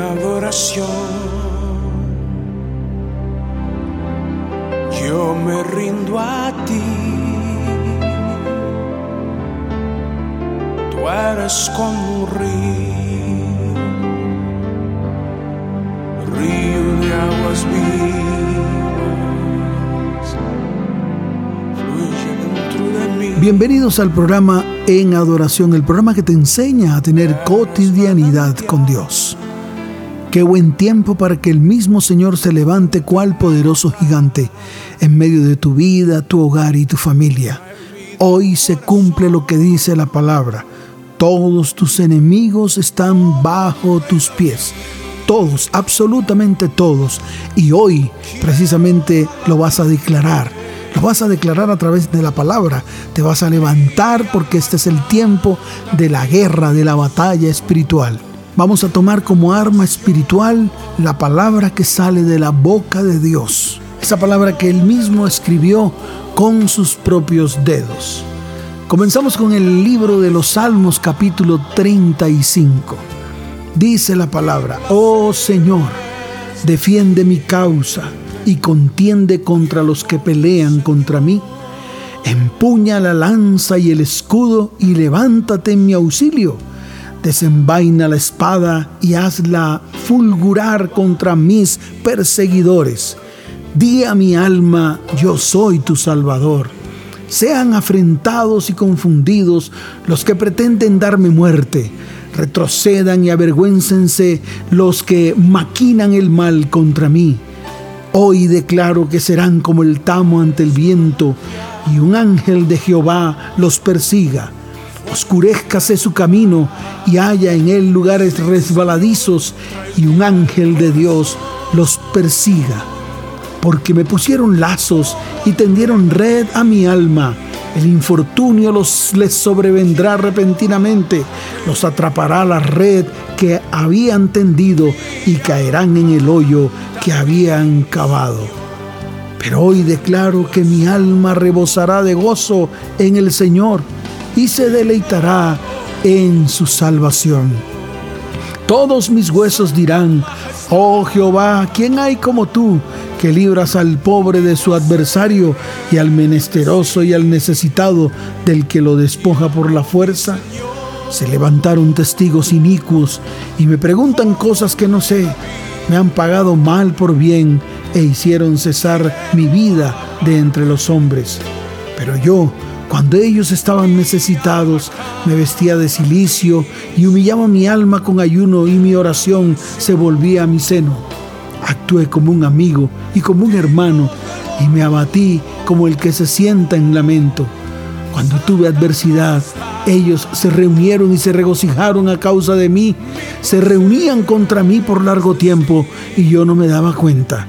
adoración. Yo me rindo a ti. Tú eres como un río, río de aguas vivas. Fluye dentro de mí. Bienvenidos al programa En Adoración, el programa que te enseña a tener cotidianidad con Dios. Qué buen tiempo para que el mismo Señor se levante cual poderoso gigante en medio de tu vida, tu hogar y tu familia. Hoy se cumple lo que dice la palabra. Todos tus enemigos están bajo tus pies. Todos, absolutamente todos. Y hoy precisamente lo vas a declarar. Lo vas a declarar a través de la palabra. Te vas a levantar porque este es el tiempo de la guerra, de la batalla espiritual. Vamos a tomar como arma espiritual la palabra que sale de la boca de Dios. Esa palabra que Él mismo escribió con sus propios dedos. Comenzamos con el libro de los Salmos capítulo 35. Dice la palabra, oh Señor, defiende mi causa y contiende contra los que pelean contra mí. Empuña la lanza y el escudo y levántate en mi auxilio. Desenvaina la espada y hazla fulgurar contra mis perseguidores. Di a mi alma, yo soy tu Salvador. Sean afrentados y confundidos los que pretenden darme muerte. Retrocedan y avergüéncense los que maquinan el mal contra mí. Hoy declaro que serán como el tamo ante el viento y un ángel de Jehová los persiga. Oscurezcase su camino y haya en él lugares resbaladizos y un ángel de Dios los persiga. Porque me pusieron lazos y tendieron red a mi alma. El infortunio los les sobrevendrá repentinamente, los atrapará la red que habían tendido y caerán en el hoyo que habían cavado. Pero hoy declaro que mi alma rebosará de gozo en el Señor y se deleitará en su salvación. Todos mis huesos dirán, oh Jehová, ¿quién hay como tú que libras al pobre de su adversario y al menesteroso y al necesitado del que lo despoja por la fuerza? Se levantaron testigos inicuos y me preguntan cosas que no sé. Me han pagado mal por bien e hicieron cesar mi vida de entre los hombres. Pero yo, cuando ellos estaban necesitados, me vestía de silicio y humillaba mi alma con ayuno y mi oración se volvía a mi seno. Actué como un amigo y como un hermano y me abatí como el que se sienta en lamento. Cuando tuve adversidad, ellos se reunieron y se regocijaron a causa de mí. Se reunían contra mí por largo tiempo y yo no me daba cuenta.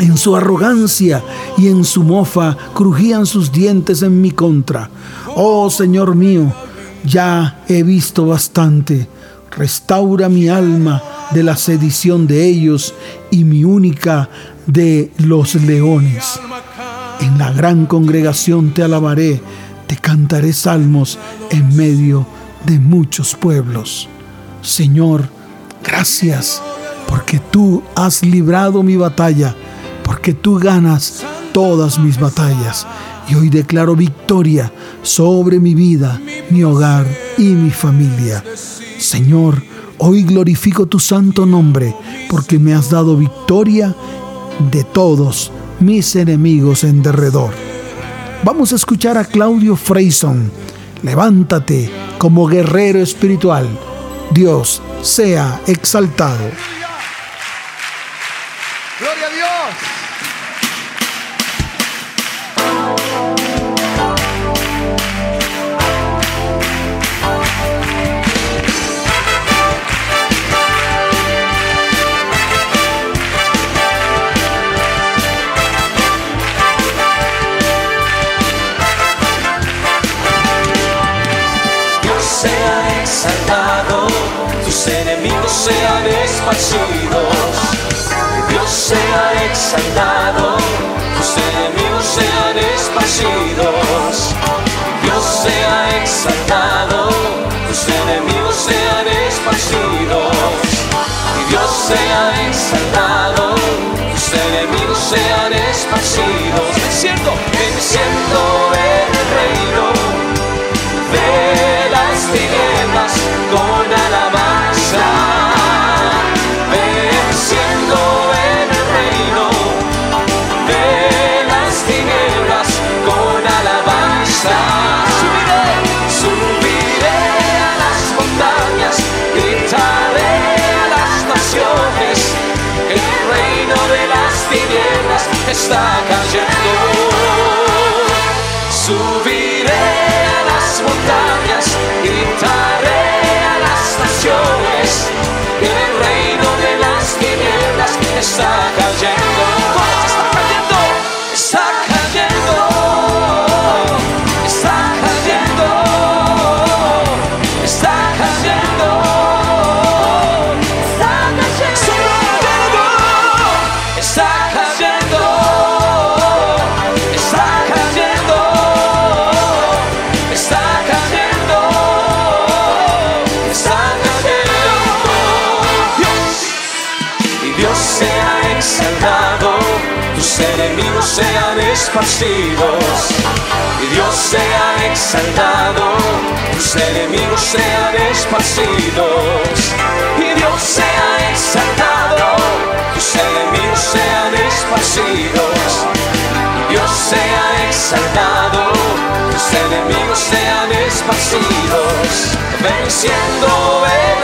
En su arrogancia y en su mofa crujían sus dientes en mi contra. Oh Señor mío, ya he visto bastante. Restaura mi alma de la sedición de ellos y mi única de los leones. En la gran congregación te alabaré, te cantaré salmos en medio de muchos pueblos. Señor, gracias porque tú has librado mi batalla porque tú ganas todas mis batallas. Y hoy declaro victoria sobre mi vida, mi hogar y mi familia. Señor, hoy glorifico tu santo nombre porque me has dado victoria de todos mis enemigos en derredor. Vamos a escuchar a Claudio Freyson. Levántate como guerrero espiritual. Dios sea exaltado. Sean esparcidos. Y Dios sea exaltado, tus enemigos sean esparcidos. Y Dios sea exaltado, tus enemigos sean esparcidos. Venciendo en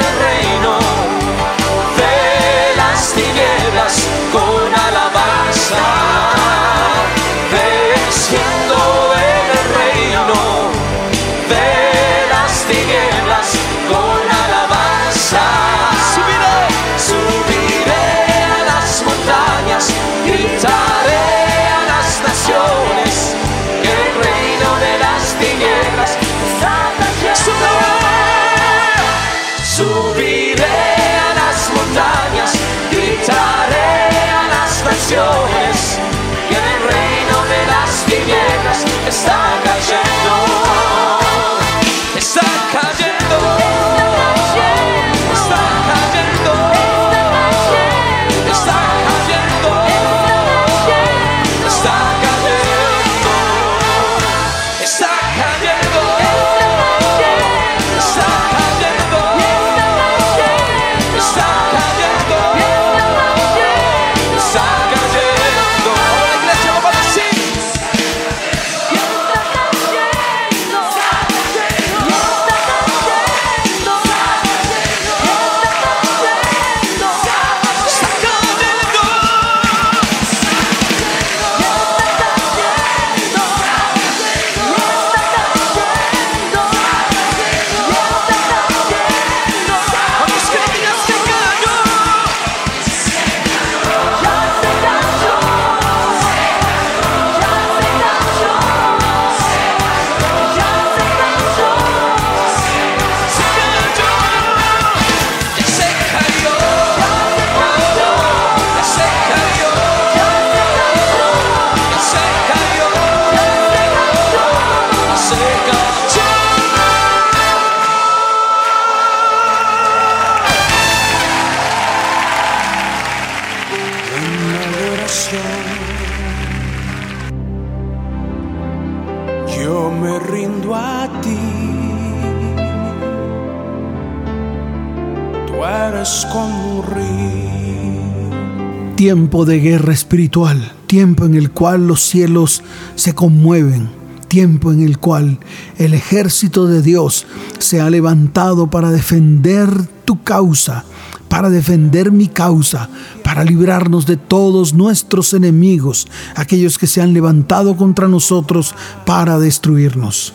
Tiempo de guerra espiritual, tiempo en el cual los cielos se conmueven, tiempo en el cual el ejército de Dios se ha levantado para defender tu causa, para defender mi causa, para librarnos de todos nuestros enemigos, aquellos que se han levantado contra nosotros para destruirnos.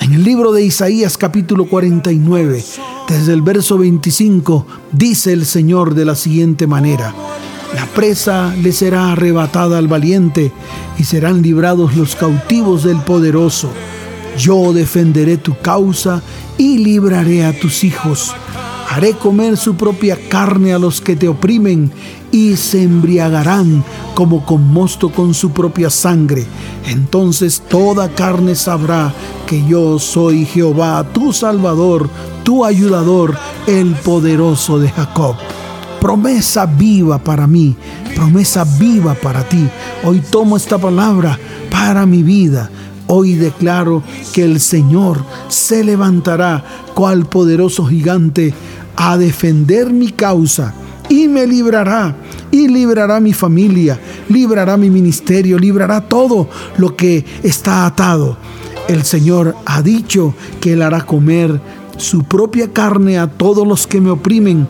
En el libro de Isaías capítulo 49, desde el verso 25, dice el Señor de la siguiente manera, la presa le será arrebatada al valiente y serán librados los cautivos del poderoso. Yo defenderé tu causa y libraré a tus hijos. Haré comer su propia carne a los que te oprimen y se embriagarán como con mosto con su propia sangre. Entonces toda carne sabrá que yo soy Jehová, tu Salvador, tu ayudador, el poderoso de Jacob promesa viva para mí, promesa viva para ti. Hoy tomo esta palabra para mi vida. Hoy declaro que el Señor se levantará cual poderoso gigante a defender mi causa y me librará y librará mi familia, librará mi ministerio, librará todo lo que está atado. El Señor ha dicho que Él hará comer su propia carne a todos los que me oprimen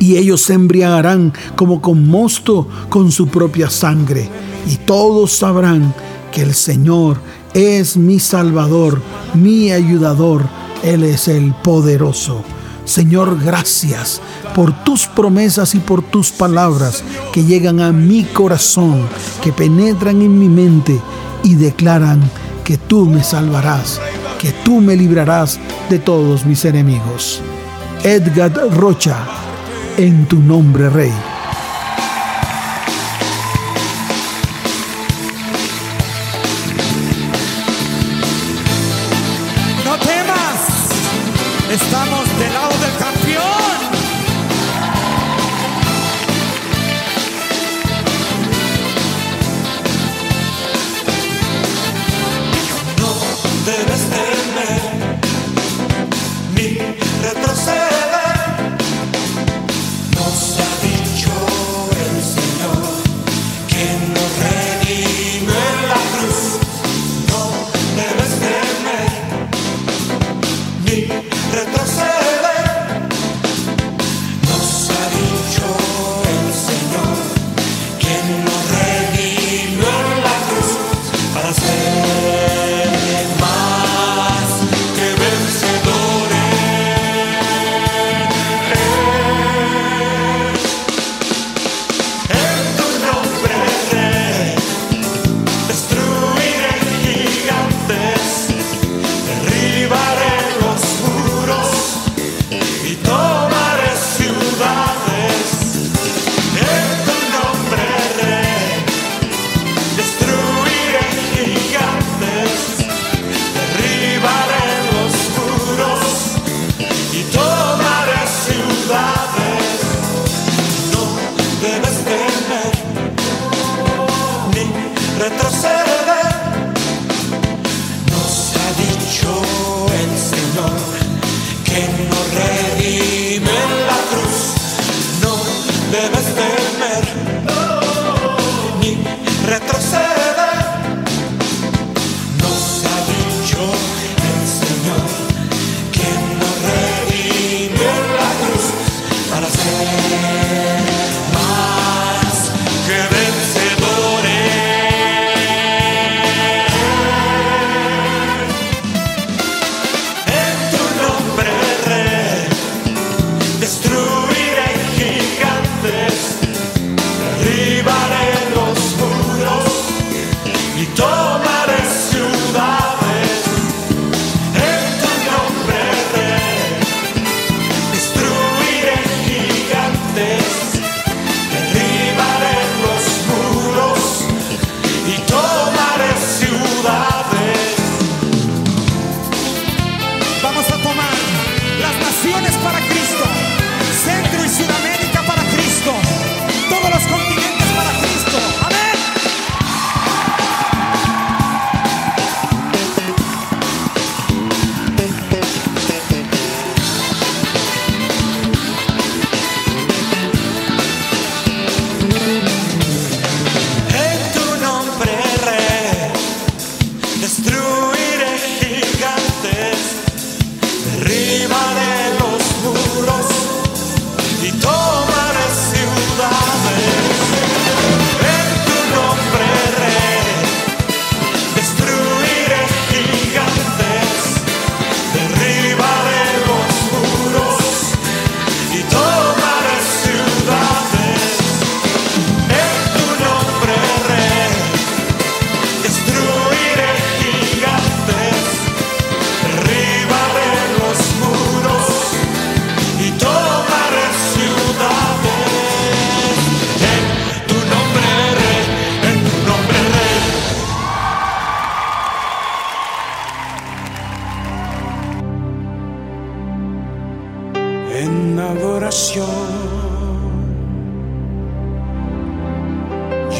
y ellos se embriagarán como con mosto con su propia sangre. Y todos sabrán que el Señor es mi Salvador, mi ayudador, Él es el poderoso. Señor, gracias por tus promesas y por tus palabras que llegan a mi corazón, que penetran en mi mente y declaran que tú me salvarás, que tú me librarás de todos mis enemigos. Edgar Rocha, en tu nombre, Rey.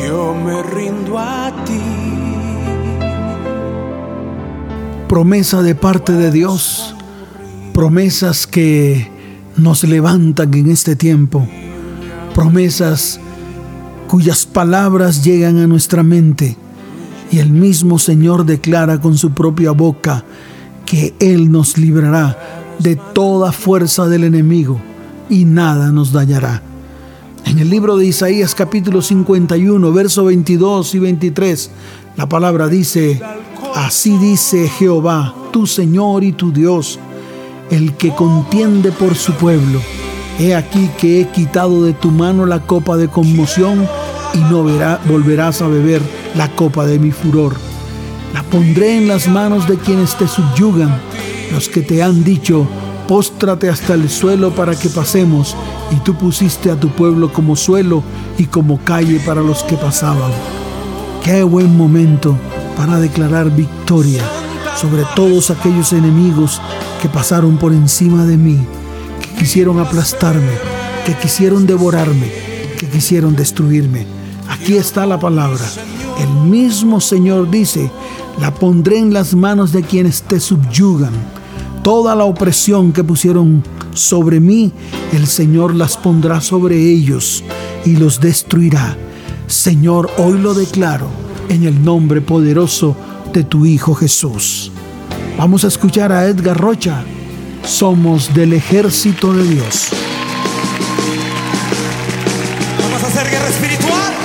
Yo me rindo a ti. Promesa de parte de Dios, promesas que nos levantan en este tiempo, promesas cuyas palabras llegan a nuestra mente. Y el mismo Señor declara con su propia boca que Él nos librará de toda fuerza del enemigo y nada nos dañará. En el libro de Isaías capítulo 51, verso 22 y 23, la palabra dice, Así dice Jehová, tu Señor y tu Dios, el que contiende por su pueblo. He aquí que he quitado de tu mano la copa de conmoción y no volverás a beber la copa de mi furor. La pondré en las manos de quienes te subyugan, los que te han dicho, póstrate hasta el suelo para que pasemos, y tú pusiste a tu pueblo como suelo y como calle para los que pasaban. Qué buen momento para declarar victoria sobre todos aquellos enemigos que pasaron por encima de mí, que quisieron aplastarme, que quisieron devorarme, que quisieron destruirme. Aquí está la palabra. El mismo Señor dice, la pondré en las manos de quienes te subyugan Toda la opresión que pusieron sobre mí, el Señor las pondrá sobre ellos y los destruirá. Señor, hoy lo declaro en el nombre poderoso de tu Hijo Jesús. Vamos a escuchar a Edgar Rocha. Somos del ejército de Dios. Vamos a hacer guerra espiritual.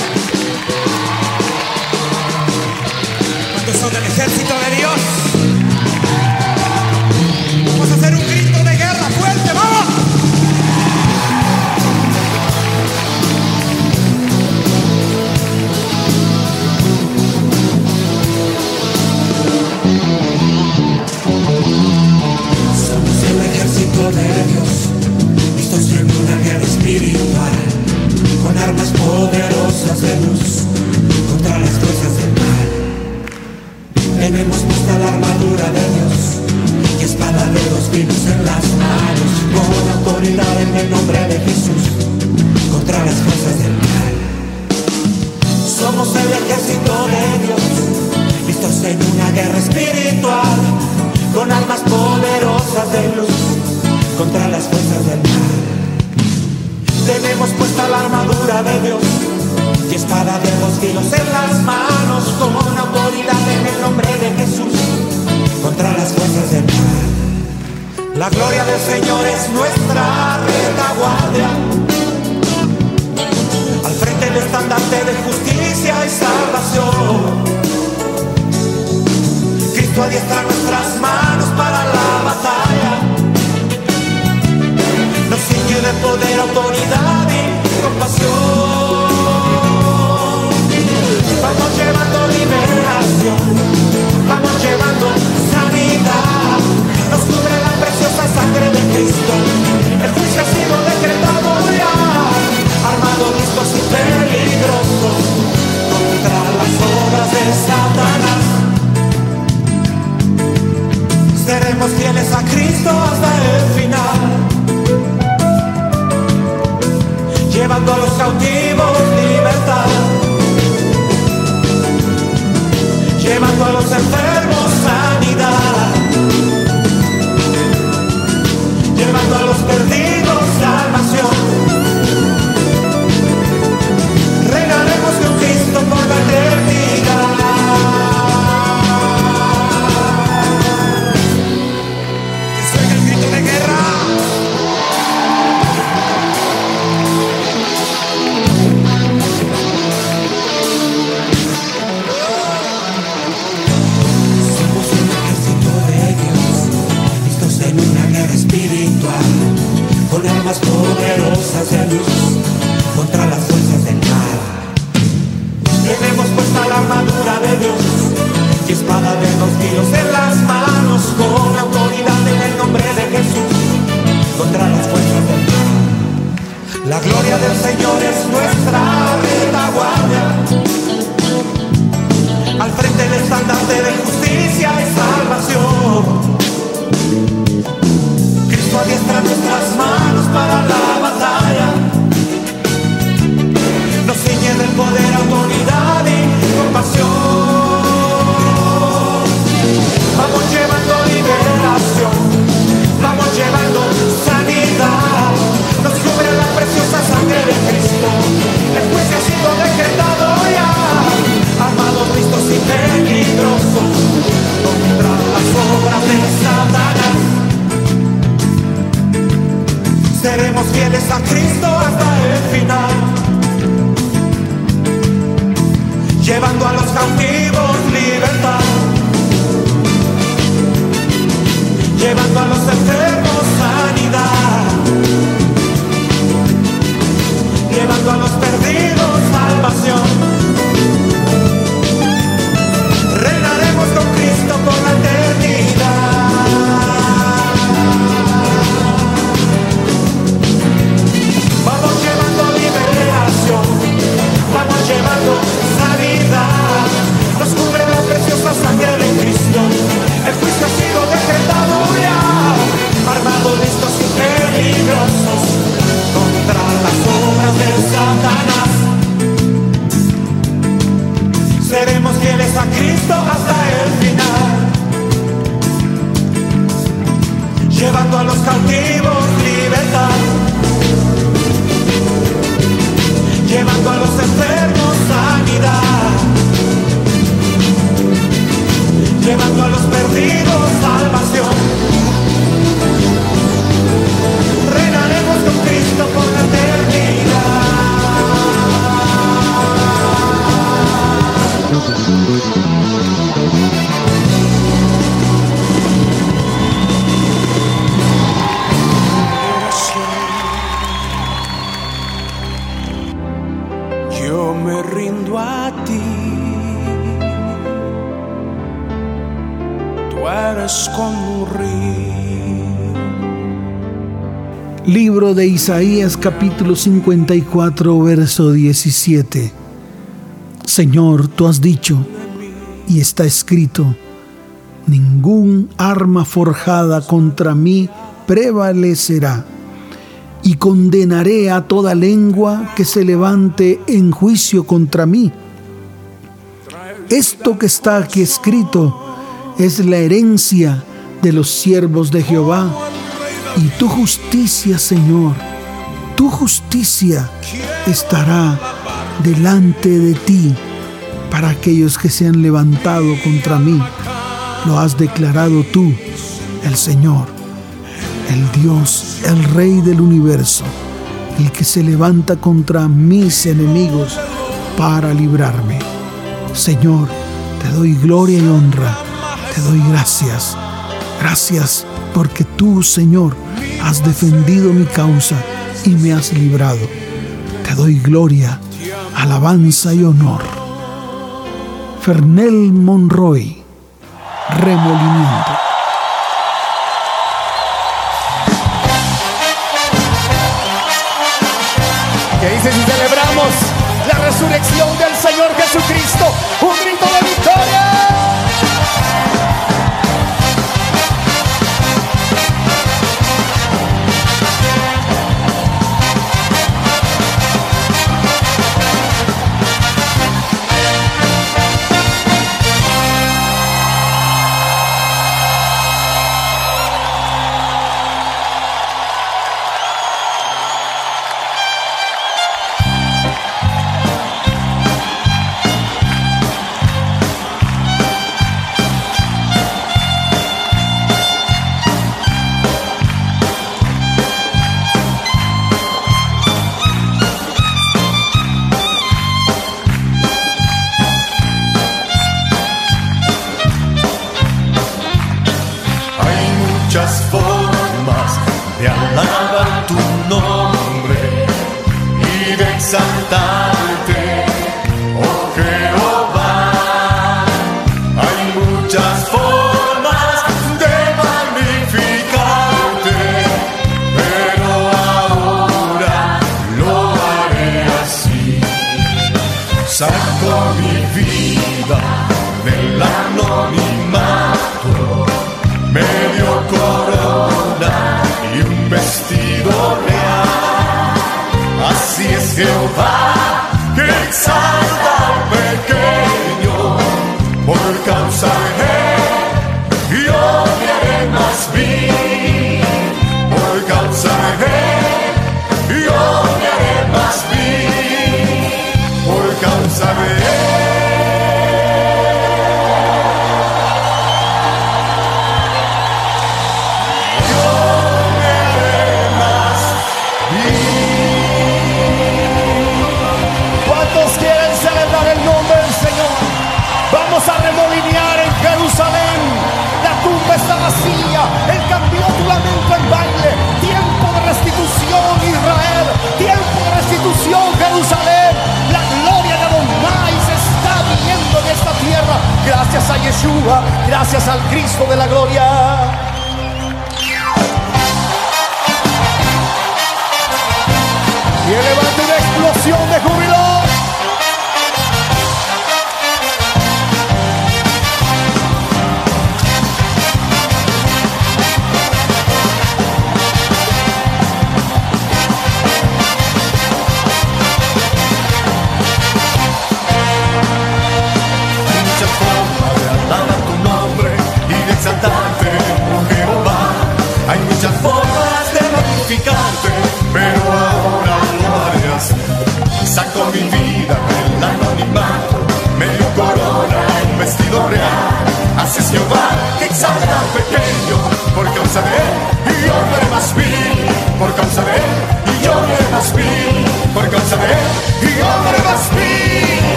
De Isaías capítulo 54 verso 17. Señor, tú has dicho, y está escrito, ningún arma forjada contra mí prevalecerá, y condenaré a toda lengua que se levante en juicio contra mí. Esto que está aquí escrito es la herencia de los siervos de Jehová y tu justicia, Señor, tu justicia estará delante de ti para aquellos que se han levantado contra mí. Lo has declarado tú, el Señor, el Dios, el Rey del universo, el que se levanta contra mis enemigos para librarme. Señor, te doy gloria y honra, te doy gracias. Gracias porque tú, Señor, has defendido mi causa y me has librado. Te doy gloria, alabanza y honor. Fernel Monroy, Remolimiento. que dice si celebramos la resurrección del Señor Jesucristo, un sorry al Cristo de la gloria.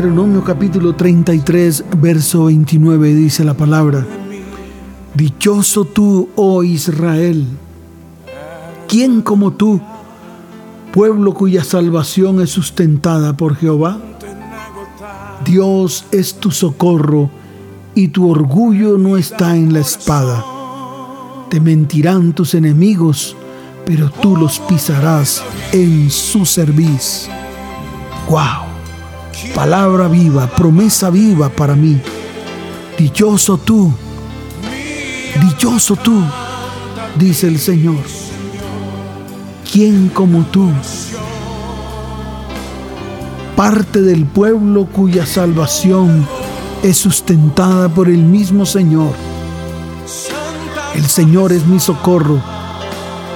Deuteronomio capítulo 33, verso 29 dice la palabra, Dichoso tú, oh Israel, ¿quién como tú, pueblo cuya salvación es sustentada por Jehová? Dios es tu socorro y tu orgullo no está en la espada. Te mentirán tus enemigos, pero tú los pisarás en su cerviz. ¡Wow! Palabra viva, promesa viva para mí. Dichoso tú, dichoso tú, dice el Señor. ¿Quién como tú? Parte del pueblo cuya salvación es sustentada por el mismo Señor. El Señor es mi socorro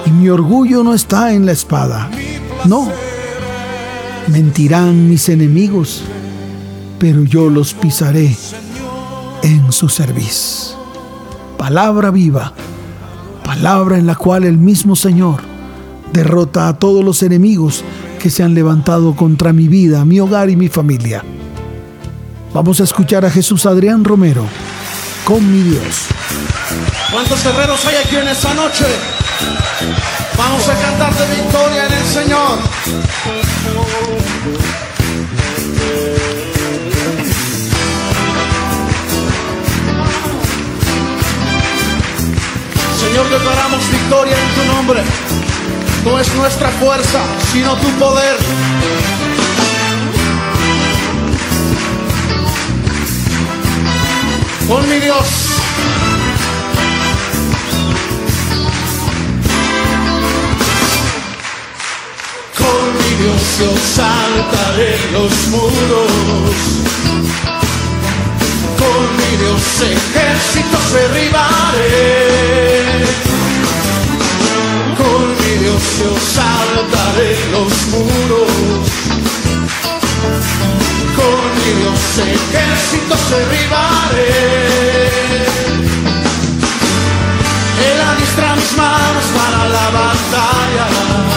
y mi orgullo no está en la espada. No, mentirán mis enemigos, pero yo los pisaré en su servicio. Palabra viva, palabra en la cual el mismo Señor derrota a todos los enemigos que se han levantado contra mi vida, mi hogar y mi familia. Vamos a escuchar a Jesús Adrián Romero con mi Dios. ¿Cuántos guerreros hay aquí en esta noche? Vamos a cantar de victoria en el Señor. Señor, declaramos victoria en tu nombre. No es nuestra fuerza, sino tu poder. Con mi Dios. Dios yo saltaré los muros. Con mi Dios ejércitos derribaré. Con mi Dios yo saltaré los muros. Con mi Dios ejércitos derribaré. Él adiestra mis manos para la batalla.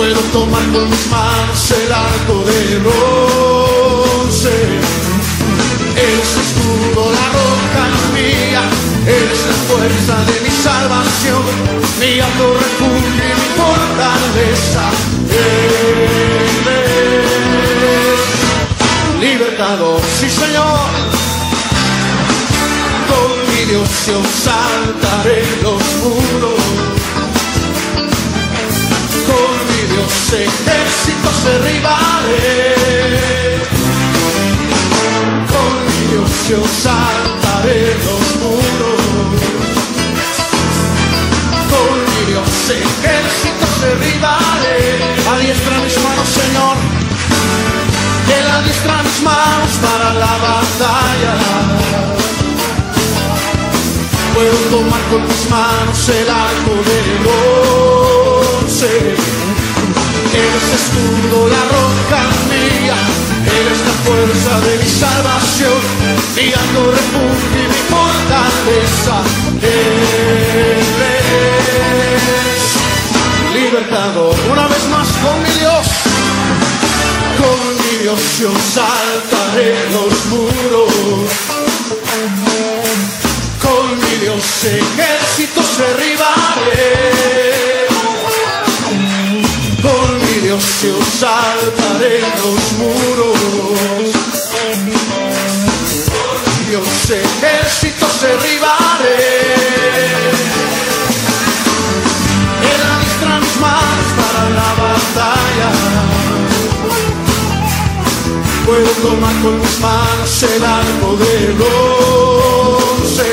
Puedo tomar con mis manos el arco de bronce. Él es escudo, la roca mía. Él es la fuerza de mi salvación. Mi alto refugio y mi fortaleza. Él es libertador, sí Señor. Con mi Dios yo saltaré los muros. 12 éxitos de rivales. Con Dios ilusión saltaré los muros. Con ilusión ejércitos de rivales. Adiestra mis manos, Señor. Él adiestra mis manos para la batalla puedo tomar con mis manos el arco de once. Él es escudo, la roca mía. Él es la fuerza de mi salvación. Mi alto refugio y mi fortaleza. Él es libertador. Una vez más con mi Dios. Con mi Dios yo saltaré saltaré los muros. Dios ejércitos. Él adiestra mis manos para la batalla. Puedo tomar con mis manos el arco de bronce.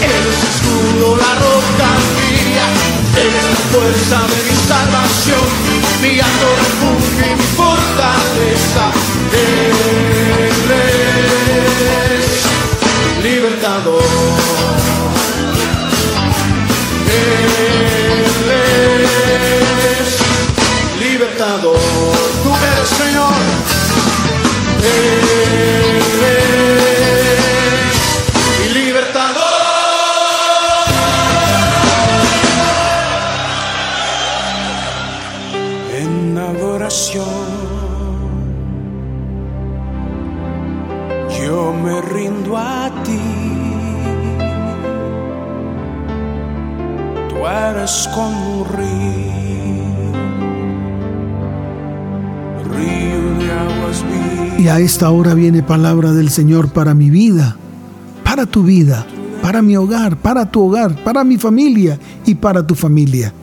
Él es escudo, la roca mía. Él es la fuerza de mi salvación. Mi y mi a esta hora viene palabra del Señor para mi vida, para tu vida, para mi hogar, para tu hogar, para mi familia y para tu familia.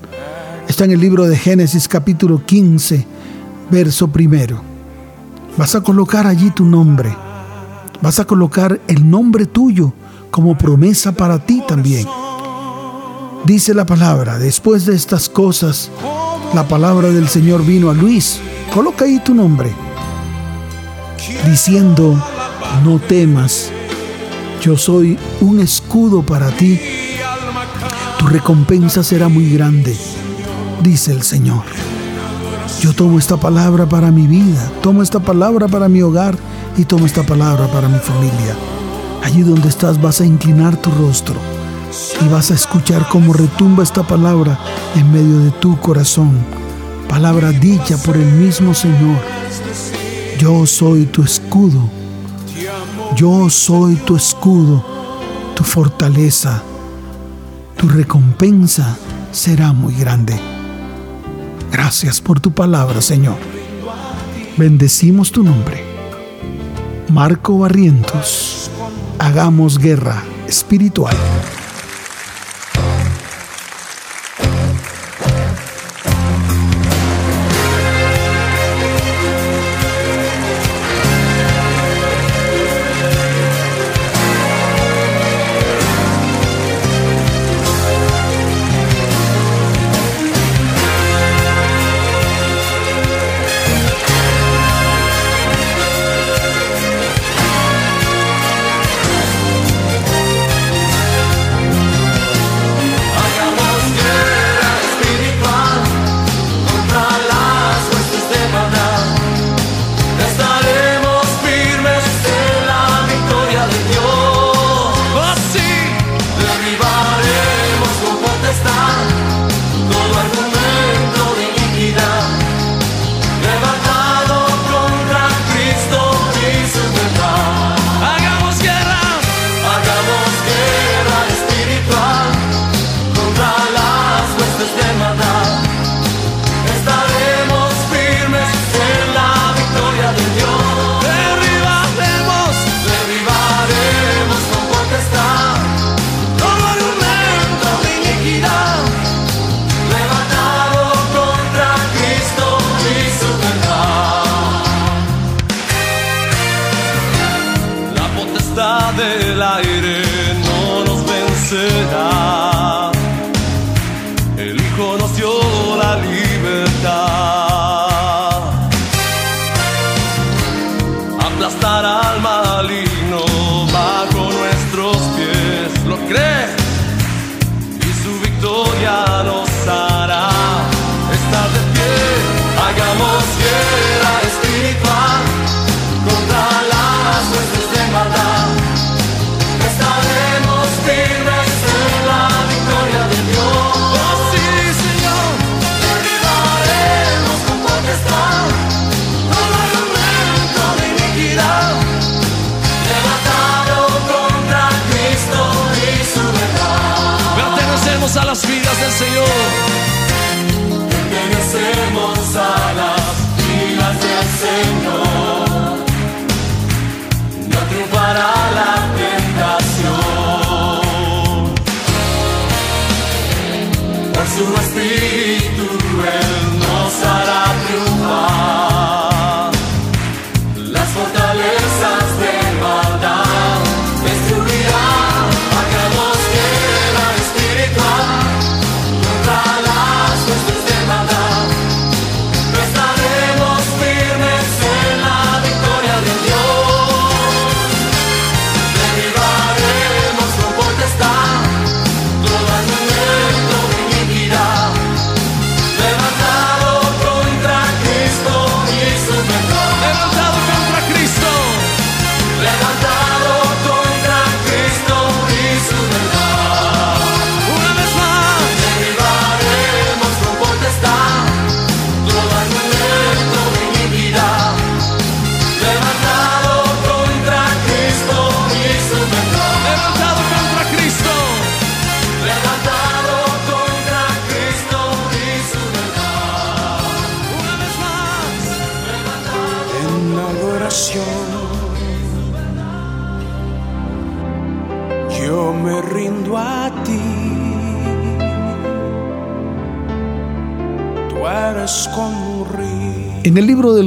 Está en el libro de Génesis capítulo 15, verso primero. Vas a colocar allí tu nombre. Vas a colocar el nombre tuyo como promesa para ti también. Dice la palabra, después de estas cosas, la palabra del Señor vino a Luis. Coloca ahí tu nombre. Diciendo, no temas, yo soy un escudo para ti. Tu recompensa será muy grande, dice el Señor. Yo tomo esta palabra para mi vida, tomo esta palabra para mi hogar y tomo esta palabra para mi familia. Allí donde estás vas a inclinar tu rostro y vas a escuchar cómo retumba esta palabra en medio de tu corazón. Palabra dicha por el mismo Señor. Yo soy tu escudo. Yo soy tu escudo, tu fortaleza. Tu recompensa será muy grande. Gracias por tu palabra, Señor. Bendecimos tu nombre. Marco Barrientos, hagamos guerra espiritual.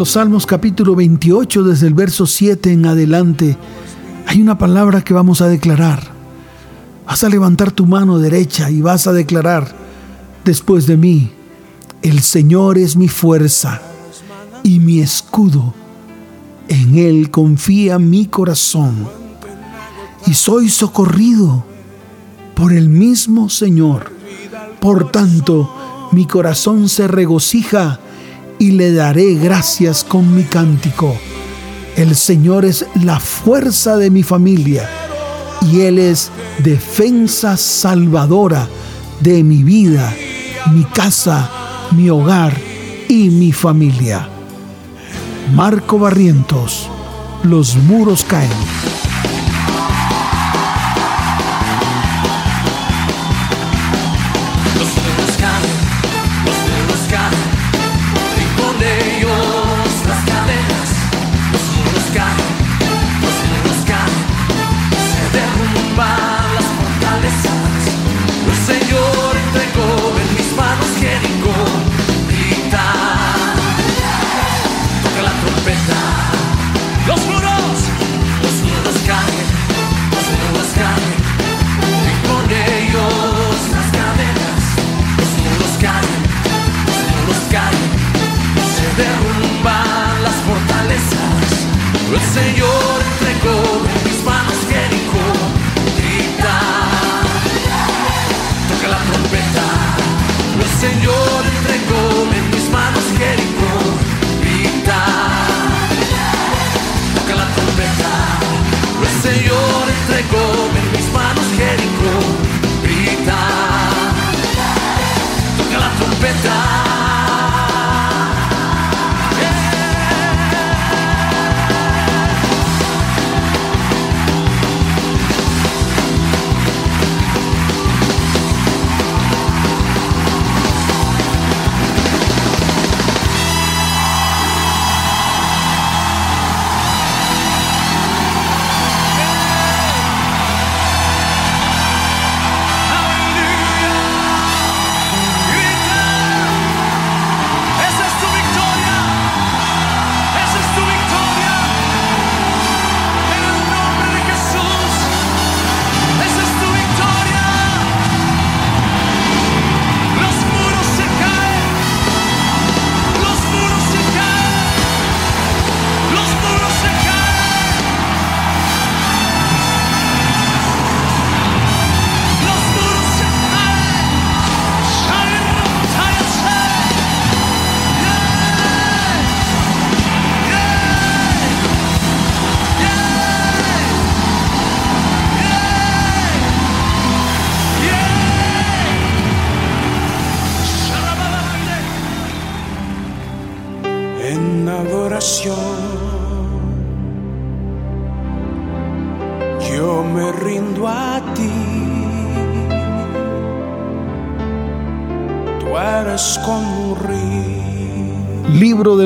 Los Salmos capítulo 28, desde el verso 7 en adelante, hay una palabra que vamos a declarar. Vas a levantar tu mano derecha y vas a declarar después de mí, el Señor es mi fuerza y mi escudo. En Él confía mi corazón y soy socorrido por el mismo Señor. Por tanto, mi corazón se regocija y le daré gracias con mi cántico. El Señor es la fuerza de mi familia y Él es defensa salvadora de mi vida, mi casa, mi hogar y mi familia. Marco Barrientos, los muros caen.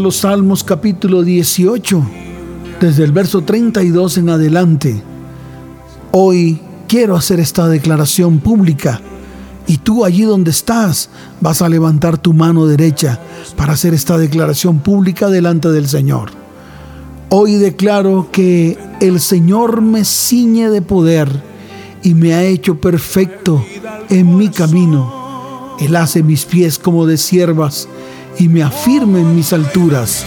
Los Salmos capítulo 18, desde el verso 32 en adelante. Hoy quiero hacer esta declaración pública y tú allí donde estás vas a levantar tu mano derecha para hacer esta declaración pública delante del Señor. Hoy declaro que el Señor me ciñe de poder y me ha hecho perfecto en mi camino él hace mis pies como de siervas y me afirma en mis alturas.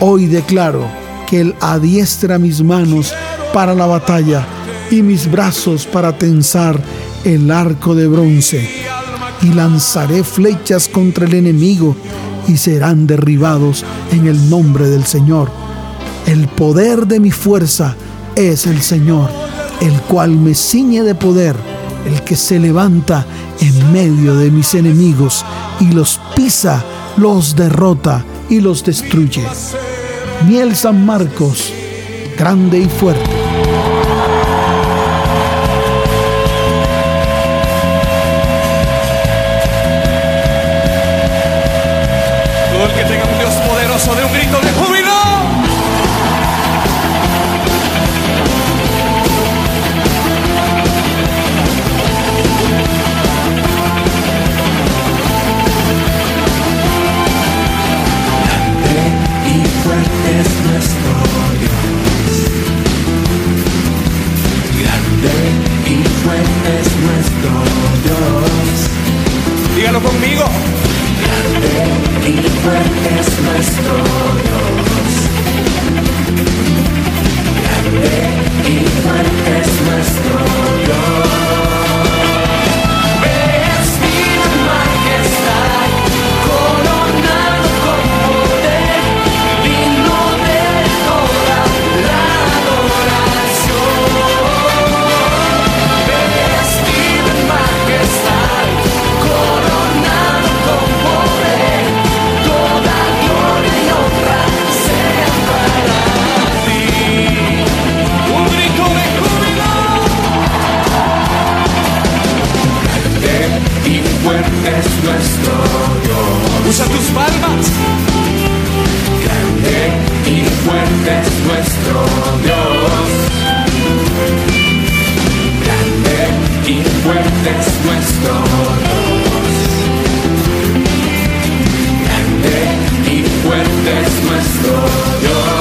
Hoy declaro que Él adiestra mis manos para la batalla y mis brazos para tensar el arco de bronce. Y lanzaré flechas contra el enemigo y serán derribados en el nombre del Señor. El poder de mi fuerza es el Señor, el cual me ciñe de poder, el que se levanta en medio de mis enemigos y los pisa, los derrota y los destruye. Miel San Marcos, grande y fuerte. Todo el que tenga un Dios poderoso de un grito de júbilo. Dígalo conmigo. Grande y fuerte es nuestro Dios. Grande y fuerte es nuestro Dios. nuestro Dios. Usa tus palmas. Grande y fuerte es nuestro Dios. Grande y fuerte es nuestro Dios. Grande y fuerte es nuestro Dios.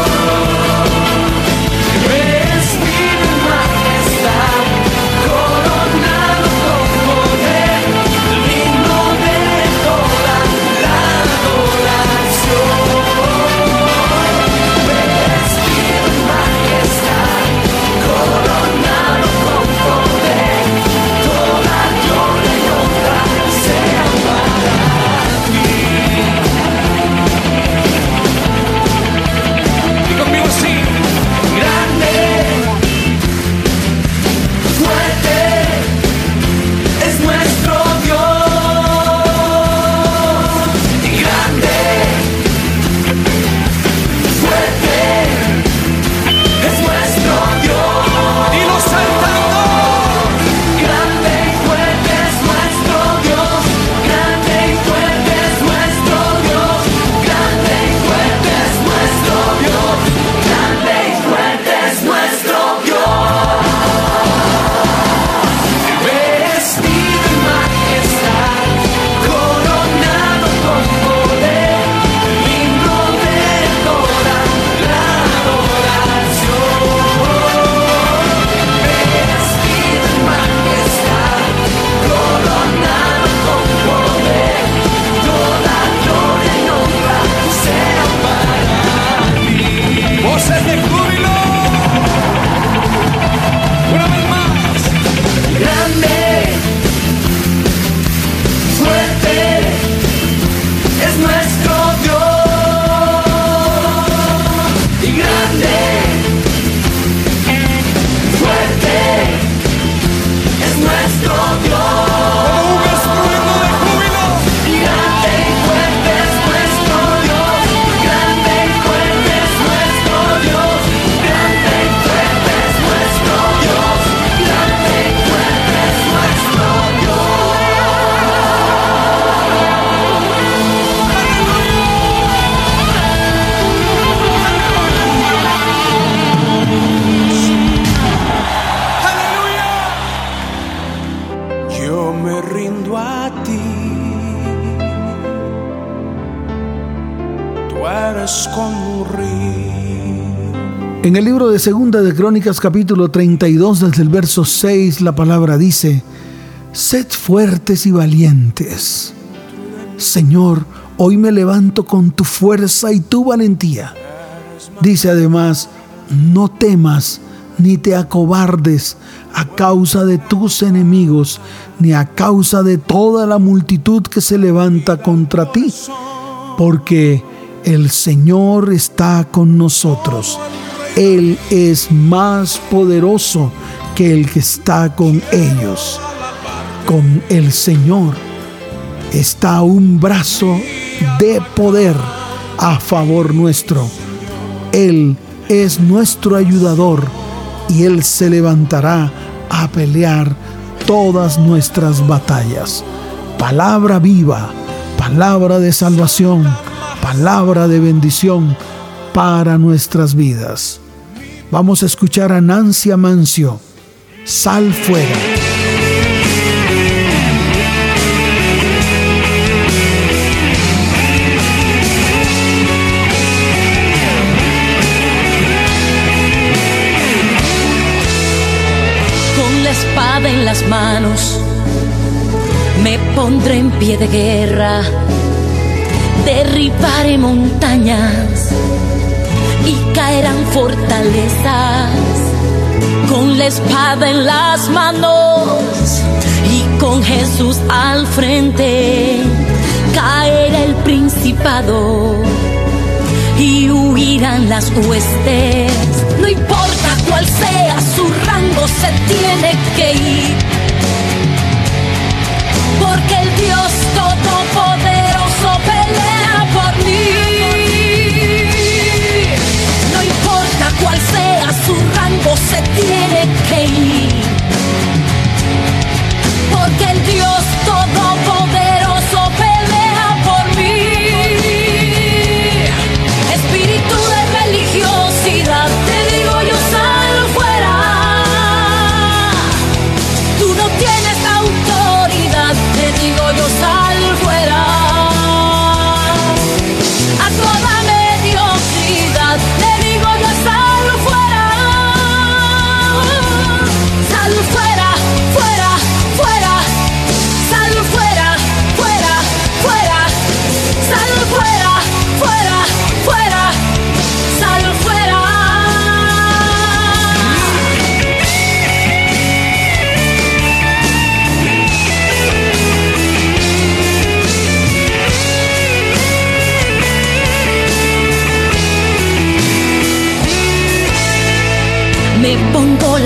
En el libro de Segunda de Crónicas capítulo 32 desde el verso 6 la palabra dice, Sed fuertes y valientes. Señor, hoy me levanto con tu fuerza y tu valentía. Dice además, no temas ni te acobardes a causa de tus enemigos, ni a causa de toda la multitud que se levanta contra ti, porque el Señor está con nosotros. Él es más poderoso que el que está con ellos con el Señor está un brazo de poder a favor nuestro. Él es nuestro ayudador y Él se levantará a pelear todas nuestras batallas. Palabra viva, palabra de salvación, palabra de bendición para nuestras vidas. Vamos a escuchar a Nancy Amancio. Sal fuera. en las manos, me pondré en pie de guerra, derribaré montañas y caerán fortalezas con la espada en las manos y con Jesús al frente caerá el principado y huirán las huestes. No importa cuál sea su rango, se tiene que ir. Porque el Dios Todopoderoso pelea por mí. Su rango, se tiene que ir.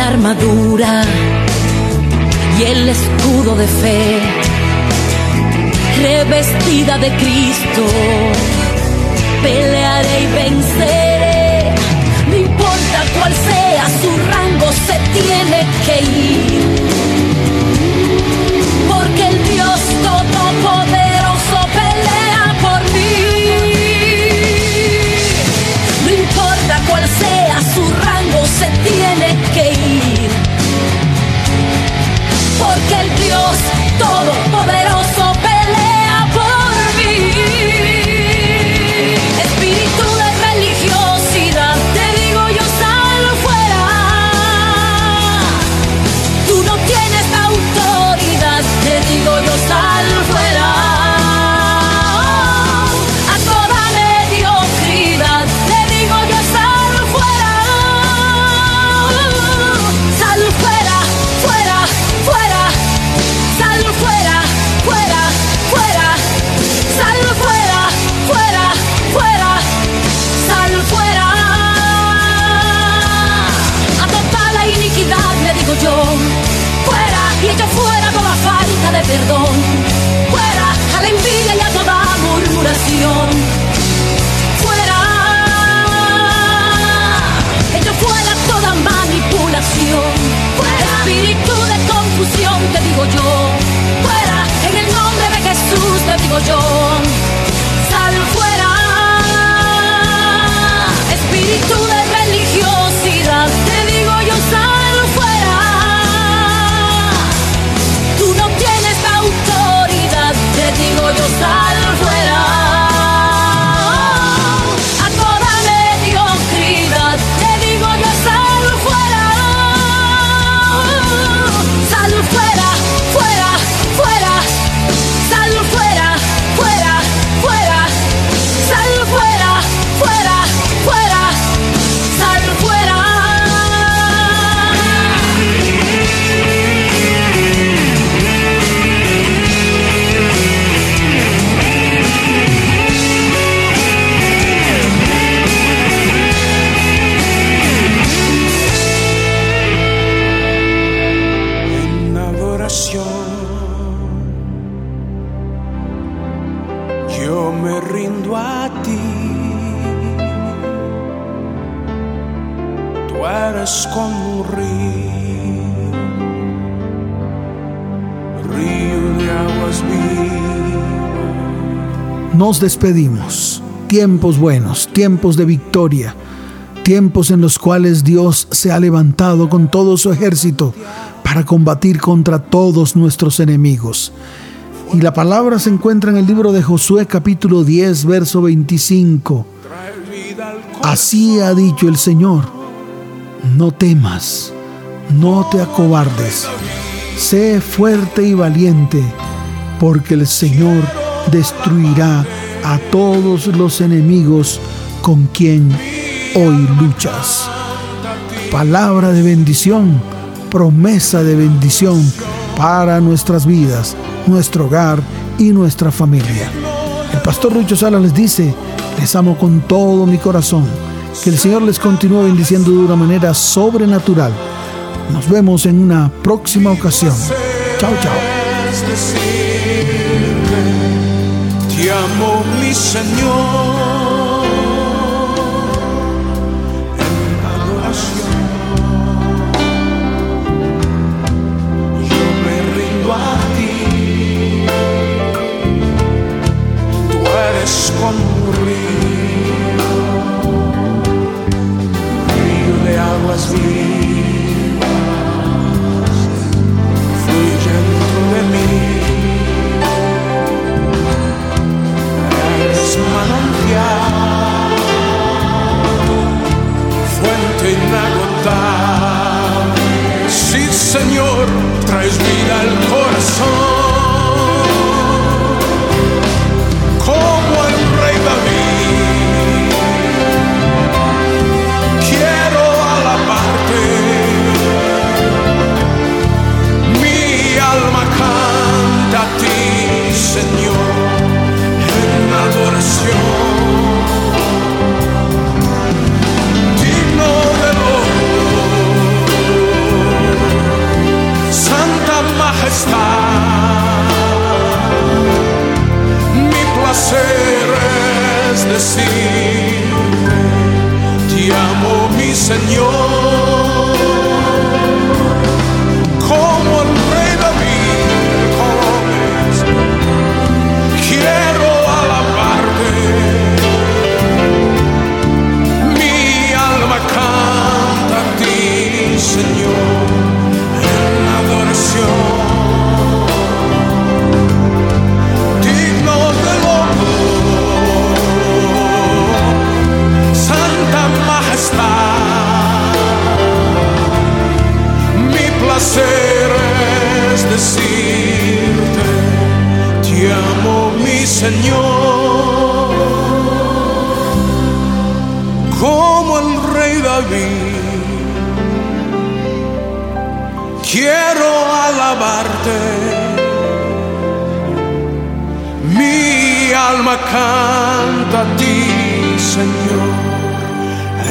La armadura y el escudo de fe, revestida de Cristo, pelearé y venceré. Nos despedimos. Tiempos buenos, tiempos de victoria, tiempos en los cuales Dios se ha levantado con todo su ejército para combatir contra todos nuestros enemigos. Y la palabra se encuentra en el libro de Josué capítulo 10, verso 25. Así ha dicho el Señor, no temas, no te acobardes, sé fuerte y valiente, porque el Señor destruirá a todos los enemigos con quien hoy luchas. Palabra de bendición, promesa de bendición para nuestras vidas, nuestro hogar y nuestra familia. El pastor Rucho Sala les dice, les amo con todo mi corazón. Que el Señor les continúe bendiciendo de una manera sobrenatural. Nos vemos en una próxima ocasión. Chao, chao. Te amo, mi Señor, Señor, como el rey David. Quiero alabarte, mi alma canta a ti, Señor,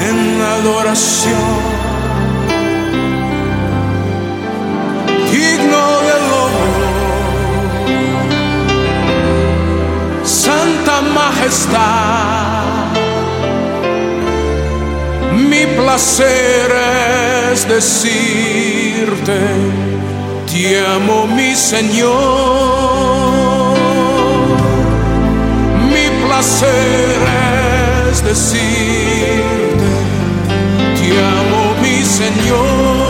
en adoración. Majestad. Mi placer es decirte, te amo mi Señor. Mi placer es decirte, te amo mi Señor.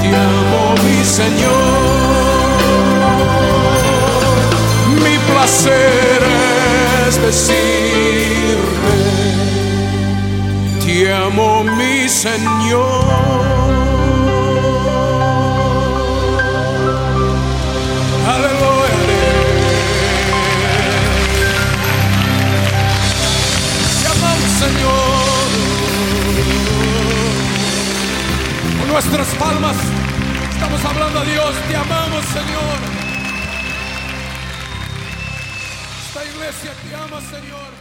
Te amo, mi Señor. Mi placer es decirte. Te amo, mi Señor. Nuestras palmas estamos hablando a Dios. Te amamos, Señor. Esta iglesia te ama, Señor.